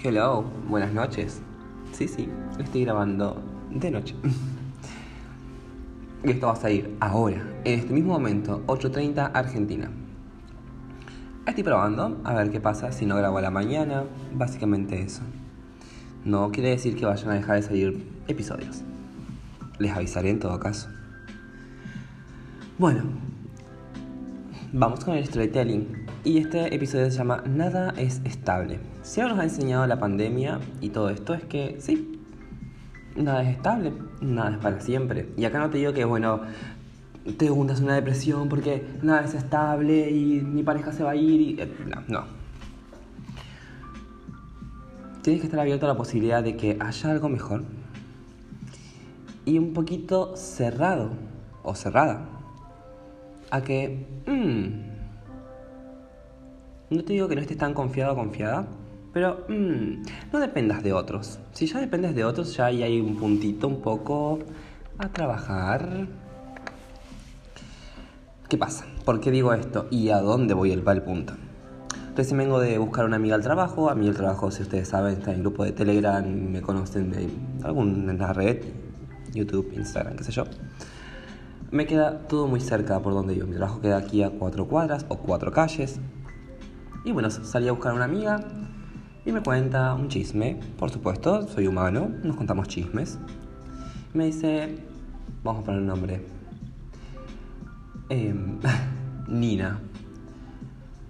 Hello, buenas noches. Sí, sí, estoy grabando de noche. Y esto va a salir ahora, en este mismo momento, 8.30 Argentina. Estoy probando a ver qué pasa si no grabo a la mañana, básicamente eso. No quiere decir que vayan a dejar de salir episodios. Les avisaré en todo caso. Bueno, vamos con el storytelling. Y este episodio se llama Nada es estable. Si algo nos ha enseñado la pandemia y todo esto es que sí, nada es estable, nada es para siempre. Y acá no te digo que, bueno, te hundas una depresión porque nada es estable y mi pareja se va a ir y... Eh, no, no. Tienes que estar abierto a la posibilidad de que haya algo mejor y un poquito cerrado o cerrada a que... Mmm, no te digo que no estés tan confiado o confiada, pero mmm, no dependas de otros. Si ya dependes de otros, ya ahí hay un puntito un poco a trabajar. ¿Qué pasa? ¿Por qué digo esto? ¿Y a dónde voy el, punto? Recién vengo de buscar una amiga al trabajo. A mí el trabajo, si ustedes saben, está en grupo de Telegram, me conocen de alguna red, YouTube, Instagram, qué sé yo. Me queda todo muy cerca por donde yo. Mi trabajo queda aquí a cuatro cuadras o cuatro calles. Y bueno, salí a buscar a una amiga y me cuenta un chisme. Por supuesto, soy humano, nos contamos chismes. Me dice, vamos a poner un nombre. Em, Nina.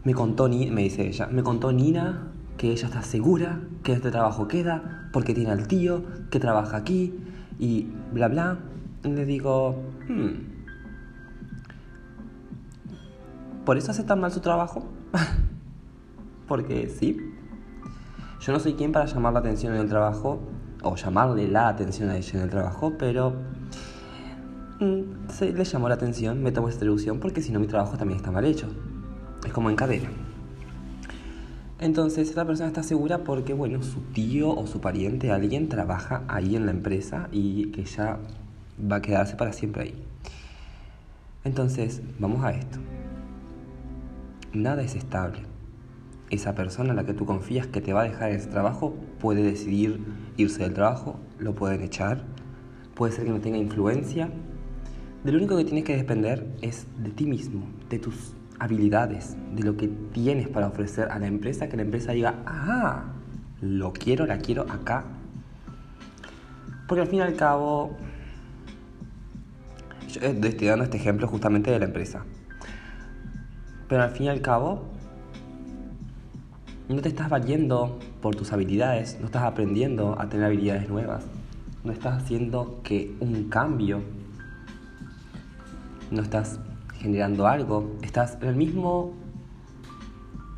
Me contó, me dice ella, me contó Nina que ella está segura que este trabajo queda porque tiene al tío que trabaja aquí y bla bla. Le digo, hmm, ¿por eso hace tan mal su trabajo? porque sí. Yo no soy quien para llamar la atención en el trabajo, o llamarle la atención a ella en el trabajo, pero mm, se le llamó la atención, me tomó esta atribución, porque si no mi trabajo también está mal hecho. Es como en cadena. Entonces esta persona está segura porque, bueno, su tío o su pariente, alguien, trabaja ahí en la empresa y que ella va a quedarse para siempre ahí. Entonces, vamos a esto. Nada es estable esa persona en la que tú confías que te va a dejar ese trabajo puede decidir irse del trabajo, lo pueden echar, puede ser que no tenga influencia. De lo único que tienes que depender es de ti mismo, de tus habilidades, de lo que tienes para ofrecer a la empresa, que la empresa diga, ah, lo quiero, la quiero acá. Porque al fin y al cabo, yo estoy dando este ejemplo justamente de la empresa. Pero al fin y al cabo, no te estás valiendo por tus habilidades, no estás aprendiendo a tener habilidades nuevas, no estás haciendo que un cambio, no estás generando algo, estás en el mismo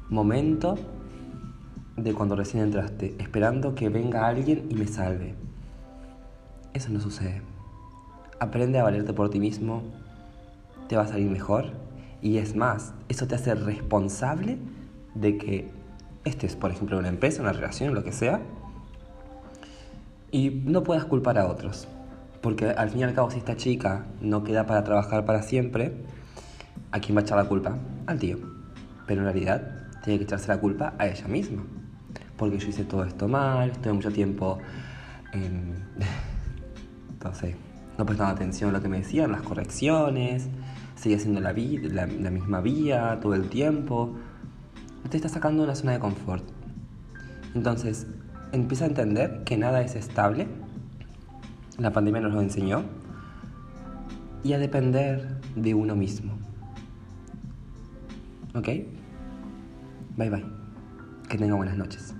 momento de cuando recién entraste, esperando que venga alguien y me salve. Eso no sucede. Aprende a valerte por ti mismo, te va a salir mejor. Y es más, eso te hace responsable de que este es, por ejemplo, una empresa, una relación, lo que sea, y no puedas culpar a otros. Porque al fin y al cabo, si esta chica no queda para trabajar para siempre, ¿a quién va a echar la culpa? Al tío. Pero en realidad, tiene que echarse la culpa a ella misma. Porque yo hice todo esto mal, estuve mucho tiempo en... Entonces, no prestaba atención a lo que me decían, las correcciones, seguía haciendo la, la, la misma vía todo el tiempo te está sacando de una zona de confort. Entonces, empieza a entender que nada es estable. La pandemia nos lo enseñó. Y a depender de uno mismo. ¿Ok? Bye bye. Que tenga buenas noches.